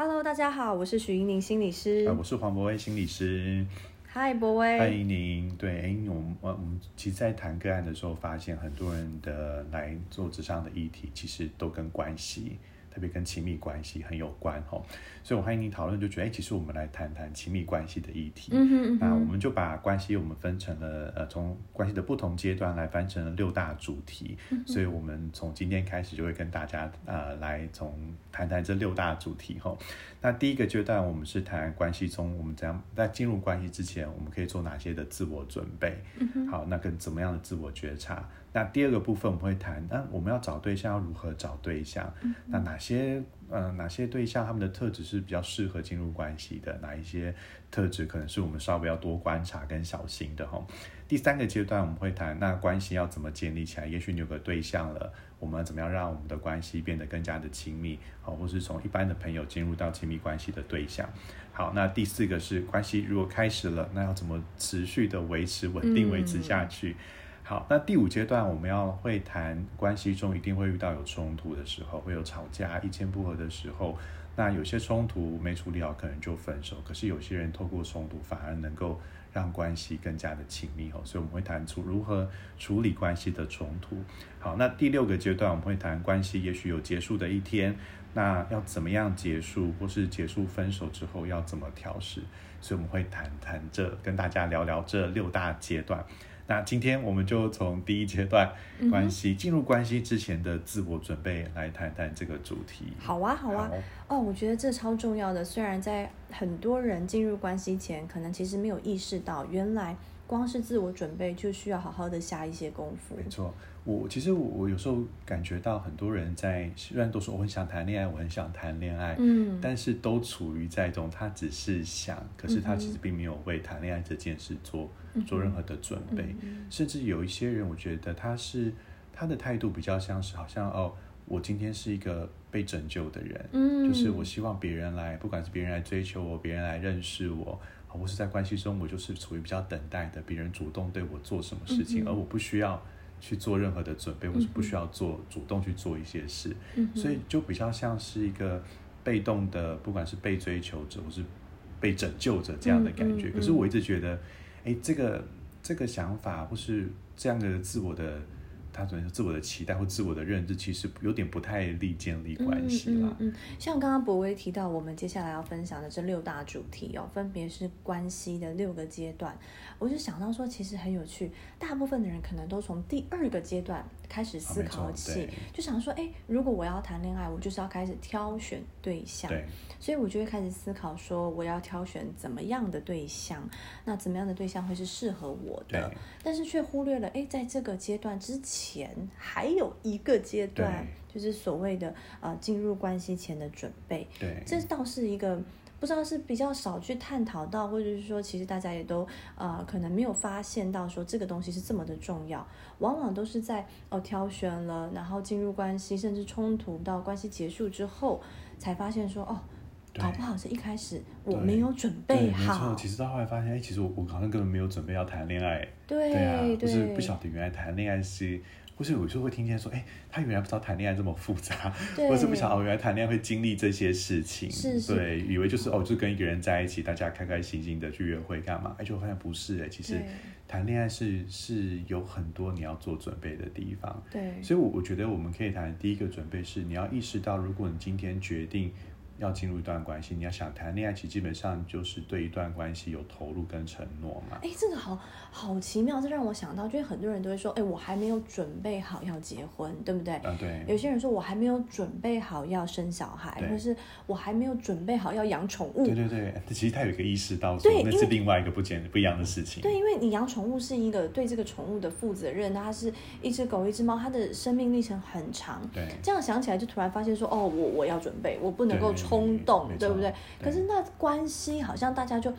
Hello，大家好，我是许英宁心理师。呃，我是黄博威心理师。嗨，博威。欢迎您。对，哎，我们我们其实，在谈个案的时候，发现很多人的来做职场的议题，其实都跟关系。特别跟亲密关系很有关哦，所以我欢迎你讨论，就觉得哎，其实我们来谈谈亲密关系的议题。嗯哼，那我们就把关系我们分成了呃，从关系的不同阶段来分成了六大主题。所以我们从今天开始就会跟大家呃来从谈谈这六大主题哈。那第一个阶段我们是谈关系中我们怎样在进入关系之前，我们可以做哪些的自我准备？好，那跟怎么样的自我觉察？那第二个部分我们会谈，那我们要找对象要如何找对象？那哪些呃哪些对象他们的特质是比较适合进入关系的？哪一些特质可能是我们稍微要多观察跟小心的哈？第三个阶段我们会谈，那关系要怎么建立起来？也许你有个对象了，我们怎么样让我们的关系变得更加的亲密？好，或是从一般的朋友进入到亲密关系的对象。好，那第四个是关系如果开始了，那要怎么持续的维持稳定维持下去？好，那第五阶段我们要会谈关系中一定会遇到有冲突的时候，会有吵架、意见不合的时候。那有些冲突没处理好，可能就分手。可是有些人透过冲突反而能够让关系更加的亲密哦。所以我们会谈出如何处理关系的冲突。好，那第六个阶段我们会谈关系也许有结束的一天，那要怎么样结束，或是结束分手之后要怎么调试？所以我们会谈谈这，跟大家聊聊这六大阶段。那今天我们就从第一阶段关系进入关系之前的自我准备来谈谈这个主题。好啊，好啊。哦，我觉得这超重要的。虽然在很多人进入关系前，可能其实没有意识到，原来光是自我准备就需要好好的下一些功夫。没错。我其实我我有时候感觉到很多人在虽然都说我很想谈恋爱，我很想谈恋爱，嗯，但是都处于在一种他只是想，可是他其实并没有为谈恋爱这件事做做任何的准备，甚至有一些人，我觉得他是他的态度比较像是好像哦，我今天是一个被拯救的人，嗯，就是我希望别人来，不管是别人来追求我，别人来认识我，或是在关系中我就是处于比较等待的，别人主动对我做什么事情，而我不需要。去做任何的准备，或是不需要做主动去做一些事，所以就比较像是一个被动的，不管是被追求者或是被拯救者这样的感觉。可是我一直觉得，哎，这个这个想法或是这样的自我的。他可能是自我的期待或自我的认知，其实有点不太利建立关系了。嗯，像刚刚博威提到，我们接下来要分享的这六大主题哦，分别是关系的六个阶段。我就想到说，其实很有趣，大部分的人可能都从第二个阶段开始思考起，就想说，哎，如果我要谈恋爱，我就是要开始挑选对象。对。所以我就会开始思考说，我要挑选怎么样的对象，那怎么样的对象会是适合我的？但是却忽略了，哎，在这个阶段之前还有一个阶段，就是所谓的呃进入关系前的准备。对，这倒是一个不知道是比较少去探讨到，或者是说其实大家也都呃可能没有发现到说这个东西是这么的重要，往往都是在哦挑选了，然后进入关系，甚至冲突到关系结束之后，才发现说哦。搞不好是一开始我没有准备好，没错。其实到后来发现，哎，其实我我好像根本没有准备要谈恋爱。对啊，就是不晓得原来谈恋爱是，或是有时候会听见说，哎，他原来不知道谈恋爱这么复杂，或是不晓得原来谈恋爱会经历这些事情。是是。对，以为就是哦，就跟一个人在一起，大家开开心心的去约会干嘛？哎，就发现不是哎，其实谈恋爱是是有很多你要做准备的地方。对。所以，我我觉得我们可以谈第一个准备是，你要意识到，如果你今天决定。要进入一段关系，你要想谈恋爱，其实基本上就是对一段关系有投入跟承诺嘛。哎，这个好好奇妙，这让我想到，就是很多人都会说，哎，我还没有准备好要结婚，对不对？嗯，对。有些人说我还没有准备好要生小孩，或是我还没有准备好要养宠物。对对对，其实他有一个意识到，说那是另外一个不简不一样的事情。对，因为你养宠物是一个对这个宠物的负责任，它是一只狗一只猫，它的生命历程很长。对。这样想起来，就突然发现说，哦，我我要准备，我不能够冲动，对。对不对？可是那关系好像大家就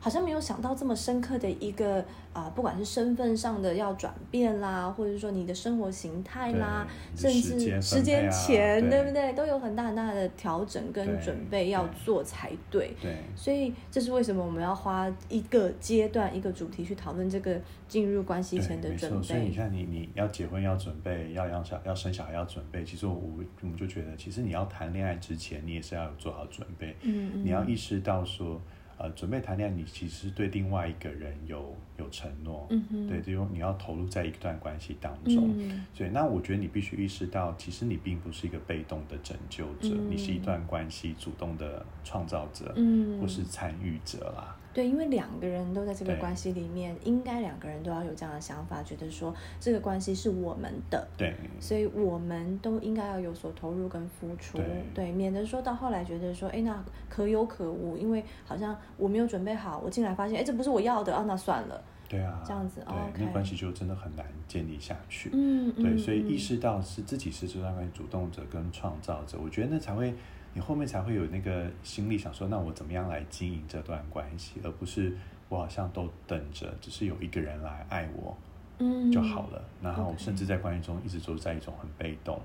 好像没有想到这么深刻的一个啊、不管是身份上的要转变啦，或者说你的生活形态啦，甚至时间前对不对？都有很大很大的调整跟准备要做才对。对所以这是为什么我们要花一个阶段、一个主题去讨论这个进入关系前的准备。所以你备。看你，你要结婚要准备，要养小要生小孩要准备。其实我我们就觉得，其实你要谈恋爱之前，你也是要有做好准备。嗯嗯你要意识到说，呃，准备谈恋爱，你其实对另外一个人有有承诺，对，就你要投入在一段关系当中。嗯所以，那我觉得你必须意识到，其实你并不是一个被动的拯救者，嗯你是一段关系主动的创造者，嗯或是参与者啦。对，因为两个人都在这个关系里面，应该两个人都要有这样的想法，觉得说这个关系是我们的，对，所以我们都应该要有所投入跟付出，对。免得说到后来觉得说，哎，那可有可无，因为好像我没有准备好，我进来发现，哎，这不是我要的啊，那算了，对啊，这样子对那关系就真的很难建立下去。嗯，对，嗯所以嗯意识到是自己是这段关系主动者跟创造者，我觉得那才会，你后面才会有那个心力想说，那我怎么样来经营这段关系，而不是我好像都等着，只是有一个人来爱我嗯就好了，然后甚至在关系中一直都在一种很被动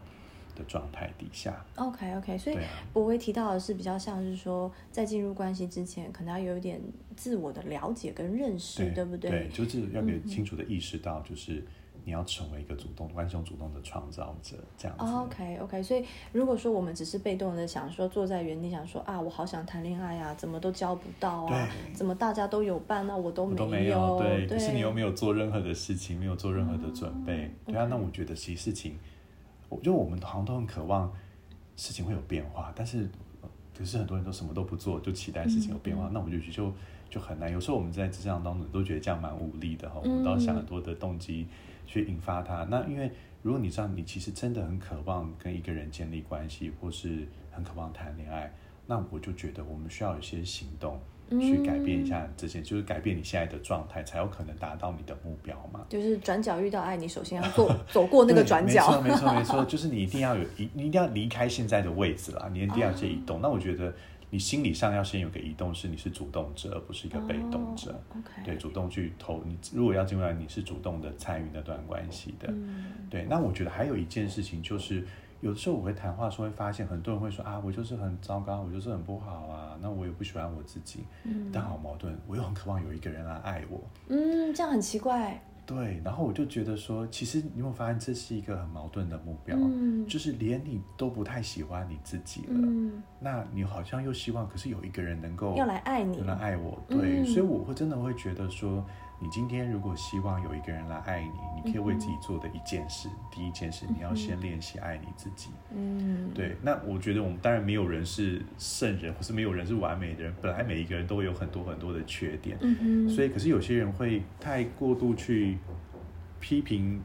的状态底下。OK OK，所以对啊博威提到的是比较像是说，在进入关系之前，可能要有一点自我的了解跟认识，对不对？对？就是要给嗯清楚的意识到，就是你要成为一个主动关系中主动的创造者，这样子。哦 OK OK，所以如果说我们只是被动的想说坐在原地想说啊，我好想谈恋爱啊，怎么都交不到啊，对。怎么大家都有伴，那我都没有。都没有，对，对，可是你又没有做任何的事情，没有做任何的准备，对啊那我觉得其实事情，我觉得我们好像都很渴望事情会有变化，但是呃可是很多人都什么都不做，就期待事情有变化，那我就觉得就就很难。有时候我们在职场当中都觉得这样蛮无力的哈，我们都要想很多的动机去引发它。那因为如果你知道你其实真的很渴望跟一个人建立关系，或是很渴望谈恋爱，那我就觉得我们需要有一些行动。去改变一下这些，就是改变你现在的状态，才有可能达到你的目标嘛。就是转角遇到爱，你首先要做走过那个转角，没错没错没 错，就是你一定要有一，你一定要离开现在的位置啦，你一定要先移动。那我觉得你心理上要先有个移动，是你是主动者，而不是一个被动者。对，主动去投你，如果要进入来，你是主动的参与那段关系的。嗯对，那我觉得还有一件事情就是，有的时候我会谈话的时候会发现，很多人会说啊，我就是很糟糕，我就是很不好啊，那我也不喜欢我自己，嗯但好矛盾，我又很渴望有一个人来爱我。嗯，这样很奇怪，对，然后我就觉得说，其实你有没有发现这是一个很矛盾的目标？嗯。就是连你都不太喜欢你自己了，嗯，那你好像又希望，可是有一个人能够要来爱你。能来爱我，对，嗯。所以我会真的会觉得说，你今天如果希望有一个人来爱你，你可以为自己做的一件事，第一件事，你要先练习爱你自己。嗯，对，那我觉得我们当然没有人是圣人，或是没有人是完美的人，本来每一个人都会有很多很多的缺点，嗯哼，所以可是有些人会太过度去批评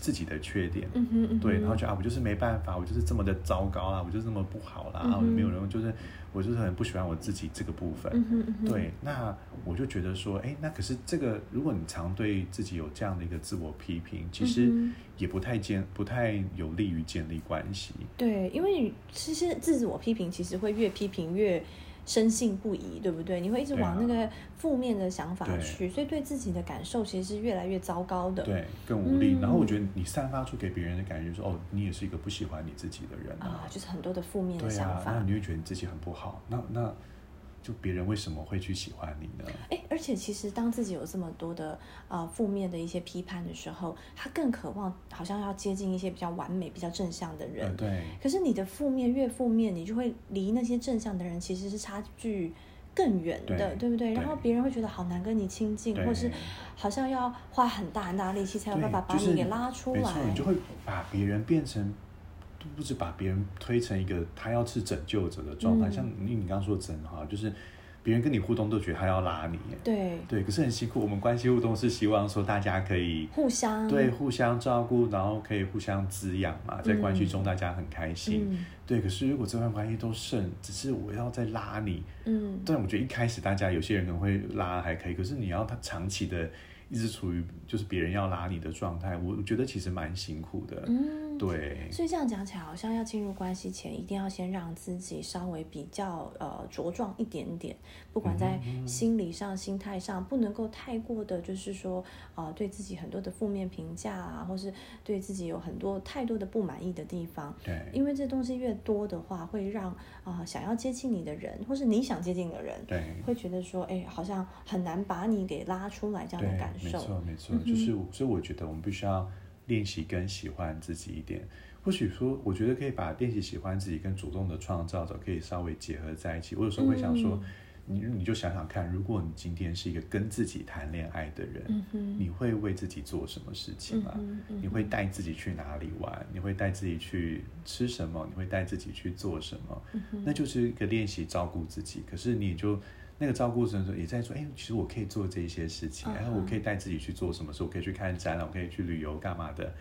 自己的缺点，嗯哼，嗯哼。对，然后就啊，我就是没办法，我就是这么的糟糕啦，我就是这么不好啦，没有人就是我就是很不喜欢我自己这个部分。嗯哼嗯哼，对，那我就觉得说，哎，那可是这个，如果你常对自己有这样的一个自我批评，其实也不太建，不太有利于建立关系。对，因为其实自我批评，其实会越批评越深信不疑，对不对？你会一直往那个负面的想法对去，所以对自己的感受其实是越来越糟糕的。对，更无力。嗯然后我觉得你散发出给别人的感觉就是，哦，你也是一个不喜欢你自己的人啊，就是很多的负面的想法。那你会觉得你自己很不好，那那就别人为什么会去喜欢你呢？哎，而且其实当自己有这么多的呃负面的一些批判的时候，他更渴望好像要接近一些比较完美、比较正向的人。呃，对，可是你的负面越负面，你就会离那些正向的人其实是差距更远的，对不对？然后别人会觉得好难跟你亲近，对或是好像要花很大很大力气才有办法把你给拉出来。没错，你就会把别人变成，不止把别人推成一个他要是拯救者的状态，嗯。像你你刚刚说的真哈，就是别人跟你互动都觉得他要拉你，对。对，可是很辛苦。我们关系互动是希望说大家可以互相。对互相照顾，然后可以互相滋养嘛，在关系中大家很开心。嗯。对，可是如果这段关系都剩，只是我要再拉你，嗯。但我觉得一开始大家有些人可能会拉还可以，可是你要他长期的一直处于就是别人要拉你的状态，我我觉得其实蛮辛苦的。嗯，对，所以这样讲起来，好像要进入关系前，一定要先让自己稍微比较呃茁壮一点点，不管在心理上、心态上，不能够太过的，就是说啊，对自己很多的负面评价啊，或是对自己有很多太多的不满意的地方。对，因为这东西越多的话，会让啊想要接近你的人，或是你想接近的人，对，会觉得说，哎，好像很难把你给拉出来这样的感受。没错，没错，就是所以我觉得我们必须要。练习跟喜欢自己一点，或许说，我觉得可以把练习喜欢自己跟主动的创造者可以稍微结合在一起。我有时候会想说，你你就想想看，如果你今天是一个跟自己谈恋爱的人，你会为自己做什么事情吗？你会带自己去哪里玩？你会带自己去吃什么？你会带自己去做什么？那就是一个练习照顾自己。可是你就。那个照顾者也在说，哎，其实我可以做这些事情，然后我可以带自己去做什么事，我可以去看展览，我可以去旅游，干嘛的？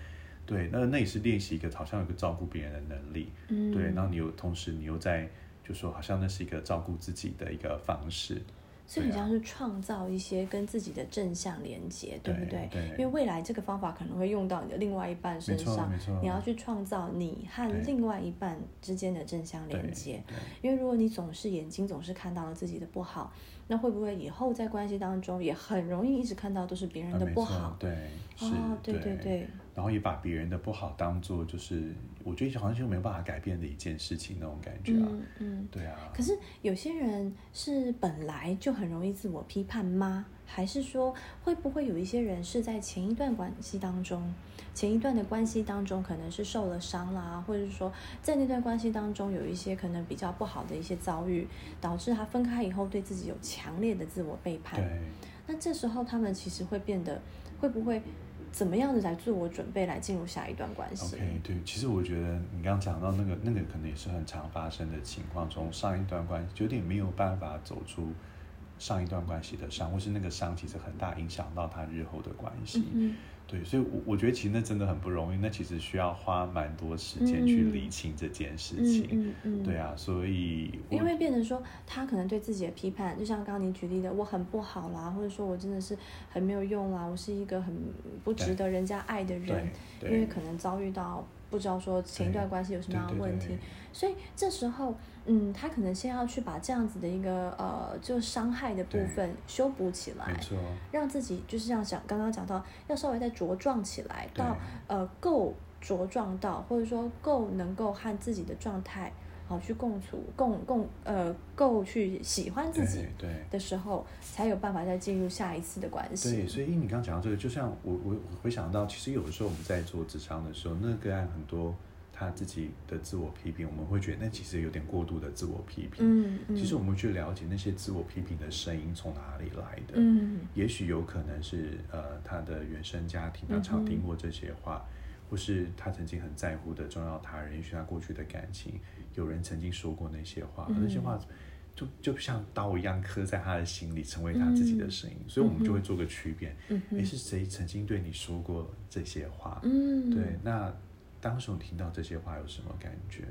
对，那那也是练习一个好像有个照顾别人的能力，对，然后你又同时你又在就说，好像那是一个照顾自己的一个方式。所以，你像是创造一些跟自己的正向连接，对不对？因为未来这个方法可能会用到你的另外一半身上，你要去创造你和另外一半之间的正向连接。因为如果你总是眼睛总是看到了自己的不好，那会不会以后在关系当中也很容易一直看到都是别人的不好？对，哦，对对对。然后也把别人的不好当做就是，我觉得好像就没有办法改变的一件事情那种感觉啊。嗯嗯，对啊。可是有些人是本来就很容易自我批判吗？还是说会不会有一些人是在前一段关系当中，前一段的关系当中可能是受了伤啦，或者是说在那段关系当中有一些可能比较不好的一些遭遇，导致他分开以后对自己有强烈的自我背叛。对。那这时候他们其实会变得会不会？怎么样的来自我准备来进入下一段关系？OK，对，其实我觉得你刚刚讲到那个那个可能也是很常发生的情况，从上一段关系有点没有办法走出上一段关系的伤，或是那个伤其实很大影响到他日后的关系。对，所以，我我觉得其实那真的很不容易，那其实需要花蛮多时间去理清这件事情。嗯嗯，对啊，所以因为变成说他可能对自己的批判，就像刚刚你举例的，我很不好啦，或者说我真的是很没有用啦，我是一个很不值得人家爱的人，因为可能遭遇到不知道说前一段关系有什么样的问题，所以这时候。嗯，他可能先要去把这样子的一个呃，就伤害的部分修补起来，没错，让自己就是像讲刚刚讲到，要稍微再茁壮起来，到呃够茁壮到，或者说够能够和自己的状态好去共处共共呃够去喜欢自己对的时候，才有办法再进入下一次的关系。对，所以你刚刚讲到这个，就像我我我回想到，其实有的时候我们在做智商的时候，那个案很多。他自己的自我批评，我们会觉得那其实有点过度的自我批评。嗯嗯。其实我们去了解那些自我批评的声音从哪里来的。嗯。也许有可能是呃他的原生家庭，他常听过这些话，或是他曾经很在乎的重要他人，也许他过去的感情，有人曾经说过那些话，那些话就就像刀一样刻在他的心里，成为他自己的声音。所以我们就会做个区别。嗯。诶，是谁曾经对你说过这些话？嗯。对，那。当时我听到这些话有什么感觉？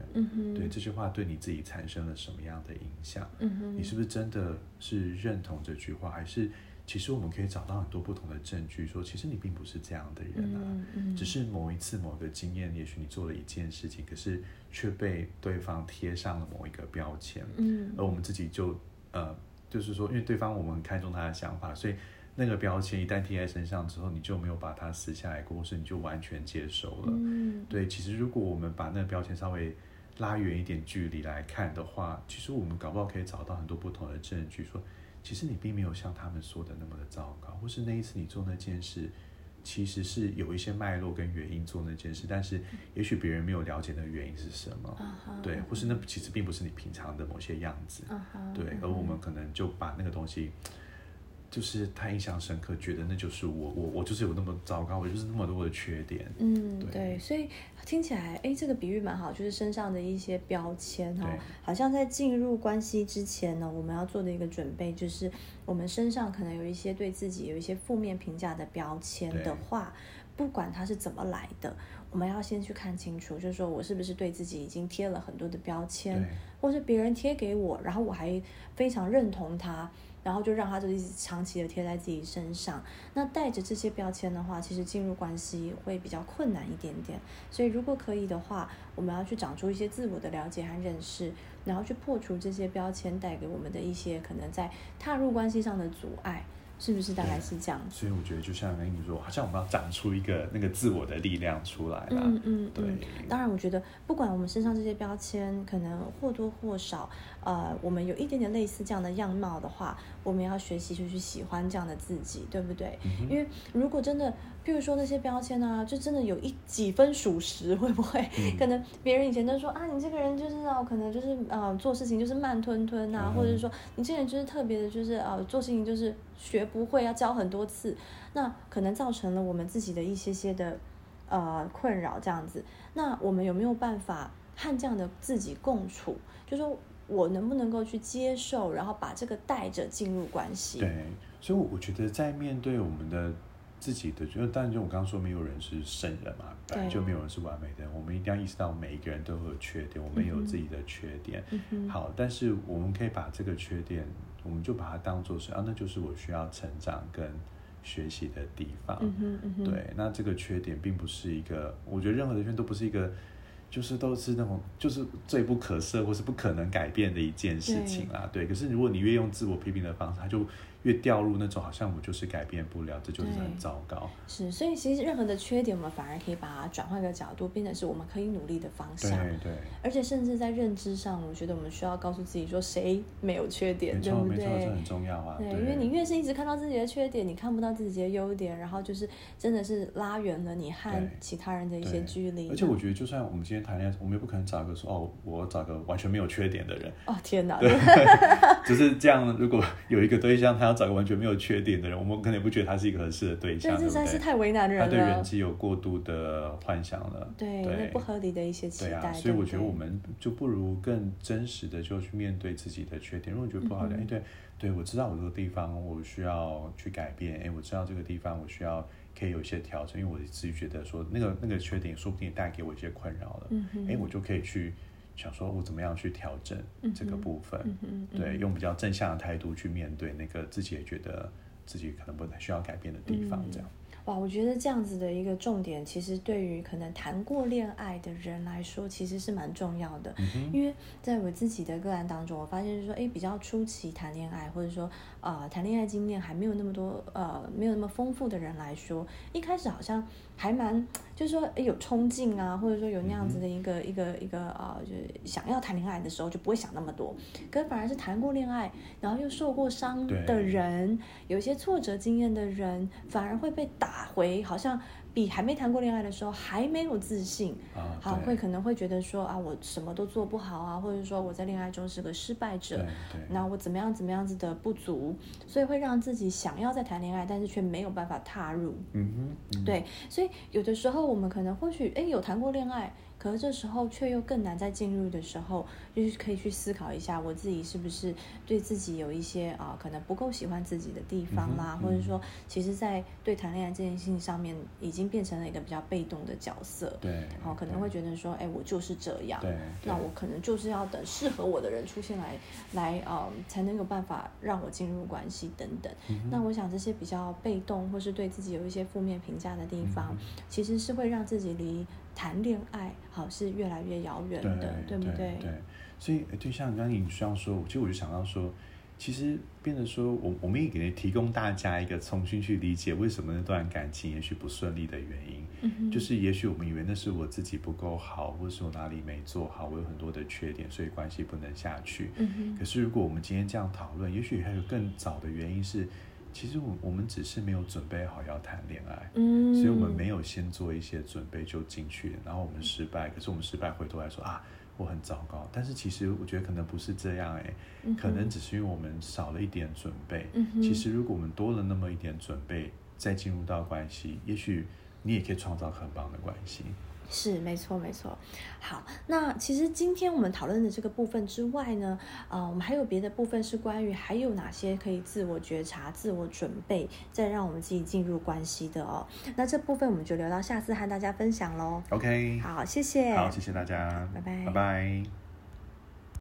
对这些话对你自己产生了什么样的影响？你是不是真的是认同这句话，还是其实我们可以找到很多不同的证据，说其实你并不是这样的人啊？嗯嗯，只是某一次某个经验，也许你做了一件事情，可是却被对方贴上了某一个标签。嗯，而我们自己就呃，就是说，因为对方我们很看中他的想法，所以。那个标签一旦贴在身上之后，你就没有把它撕下来过，或是你就完全接受了。嗯，对。其实如果我们把那个标签稍微拉远一点距离来看的话，其实我们搞不好可以找到很多不同的证据，说其实你并没有像他们说的那么的糟糕，或是那一次你做那件事，其实是有一些脉络跟原因做那件事，但是也许别人没有了解那个原因是什么。对，或是那其实并不是你平常的某些样子。对，而我们可能就把那个东西。就是太印象深刻，觉得那就是我，我我就是有那么糟糕，我就是那么多的缺点。嗯，对，所以听起来，哎，这个比喻蛮好，就是身上的一些标签哈，好像在进入关系之前呢，我们要做的一个准备，就是我们身上可能有一些对自己有一些负面评价的标签的话，不管它是怎么来的，我们要先去看清楚，就是说我是不是对自己已经贴了很多的标签，或是别人贴给我，然后我还非常认同他。然后就让他就一直长期的贴在自己身上。那带着这些标签的话，其实进入关系会比较困难一点点。所以如果可以的话，我们要去长出一些自我的了解和认识，然后去破除这些标签带给我们的一些可能在踏入关系上的阻碍。是不是大概是这样？所以我觉得，就像跟你说，好像我们要长出一个那个自我的力量出来了。嗯嗯，对。当然，我觉得不管我们身上这些标签，可能或多或少，呃，我们有一点点类似这样的样貌的话，我们要学习就去喜欢这样的自己，对不对？因为如果真的，譬如说那些标签啊，就真的有一几分属实，会不会？可能别人以前都说啊，你这个人就是哦，可能就是呃，做事情就是慢吞吞啊，或者是说你这人就是特别的，就是呃，做事情就是。学不会要教很多次，那可能造成了我们自己的一些些的呃困扰，这样子。那我们有没有办法和这样的自己共处？就说我能不能够去接受，然后把这个带着进入关系？对，所以我觉得在面对我们的自己的，就当然就我刚刚说，没有人是圣人嘛，本来就没有人是完美的。我们一定要意识到每一个人都会有缺点，我们有自己的缺点。好，但是我们可以把这个缺点。我们就把它当做是啊，那就是我需要成长跟学习的地方。对，那这个缺点并不是一个，我觉得任何的缺点都不是一个，就是都是那种就是最不可赦或是不可能改变的一件事情啦。对，可是如果你越用自我批评的方式，他就。越掉入那种好像我就是改变不了，这就是很糟糕。是，所以其实任何的缺点，我们反而可以把它转换个角度，变成是我们可以努力的方向。对对。而且甚至在认知上，我觉得我们需要告诉自己说，谁没有缺点，对不对？没错，这很重要啊。对，因为你越是一直看到自己的缺点，你看不到自己的优点，然后就是真的是拉远了你和其他人的一些距离。而且我觉得，就算我们今天谈恋爱，我们也不可能找一个说哦，我找个完全没有缺点的人。哦天哪！就 是这样。如果有一个对象，他要找个完全没有缺。点的人，我们可能也不觉得他是一个合适的对象，这真是太为难人了。他对人际有过度的幻想了，对，不合理的一些期待。所以我觉得我们就不如更真实的就去面对自己的缺点。如果觉得不好的，哎，对，对我知道我这个地方我需要去改变，哎，我知道这个地方我需要可以有一些调整，因为我自己觉得说那个那个缺点说不定带给我一些困扰了，哎，我就可以去。想说，我怎么样去调整这个部分？对，用比较正向的态度去面对那个自己也觉得自己可能不太需要改变的地方，这样。哇，我觉得这样子的一个重点，其实对于可能谈过恋爱的人来说，其实是蛮重要的。因为在我自己的个案当中，我发现就是说，哎，比较初期谈恋爱，或者说呃谈恋爱经验还没有那么多，呃没有那么丰富的人来说，一开始好像还蛮就是说，哎有冲劲啊，或者说有那样子的一个一个一个啊，就是想要谈恋爱的时候，就不会想那么多。可反而是谈过恋爱，然后又受过伤的人，有些挫折经验的人，反而会被打。回好像比还没谈过恋爱的时候还没有自信，好会可能会觉得说啊我什么都做不好啊，或者说我在恋爱中是个失败者，那我怎么样怎么样子的不足，所以会让自己想要再谈恋爱，但是却没有办法踏入。嗯哼，对，所以有的时候我们可能或许哎有谈过恋爱。可是这时候却又更难再进入的时候，就是可以去思考一下，我自己是不是对自己有一些啊，可能不够喜欢自己的地方啦，或者说，其实，在对谈恋爱这件事情上面，已经变成了一个比较被动的角色。对，好，可能会觉得说，哎，我就是这样。对，那我可能就是要等适合我的人出现来，来啊，才能有办法让我进入关系等等。那我想这些比较被动，或是对自己有一些负面评价的地方，其实是会让自己离。谈恋爱好是越来越遥远的，对不对？对，所以就像刚刚你这样说，其实我就想到说，其实变得说，我我们也给提供大家一个重新去理解为什么那段感情也许不顺利的原因，嗯就是也许我们以为那是我自己不够好，或者是我哪里没做好，我有很多的缺点，所以关系不能下去。嗯可是如果我们今天这样讨论，也许还有更早的原因是。其实我我们只是没有准备好要谈恋爱，嗯，所以我们没有先做一些准备就进去，然后我们失败。可是我们失败回头来说啊，我很糟糕。但是其实我觉得可能不是这样哎，可能只是因为我们少了一点准备。其实如果我们多了那么一点准备，再进入到关系，也许你也可以创造很棒的关系。是没错没错，好，那其实今天我们讨论的这个部分之外呢，呃，我们还有别的部分是关于还有哪些可以自我觉察、自我准备，再让我们自己进入关系的哦。那这部分我们就留到下次和大家分享喽。OK，好，谢谢，好，谢谢大家，拜拜，拜拜。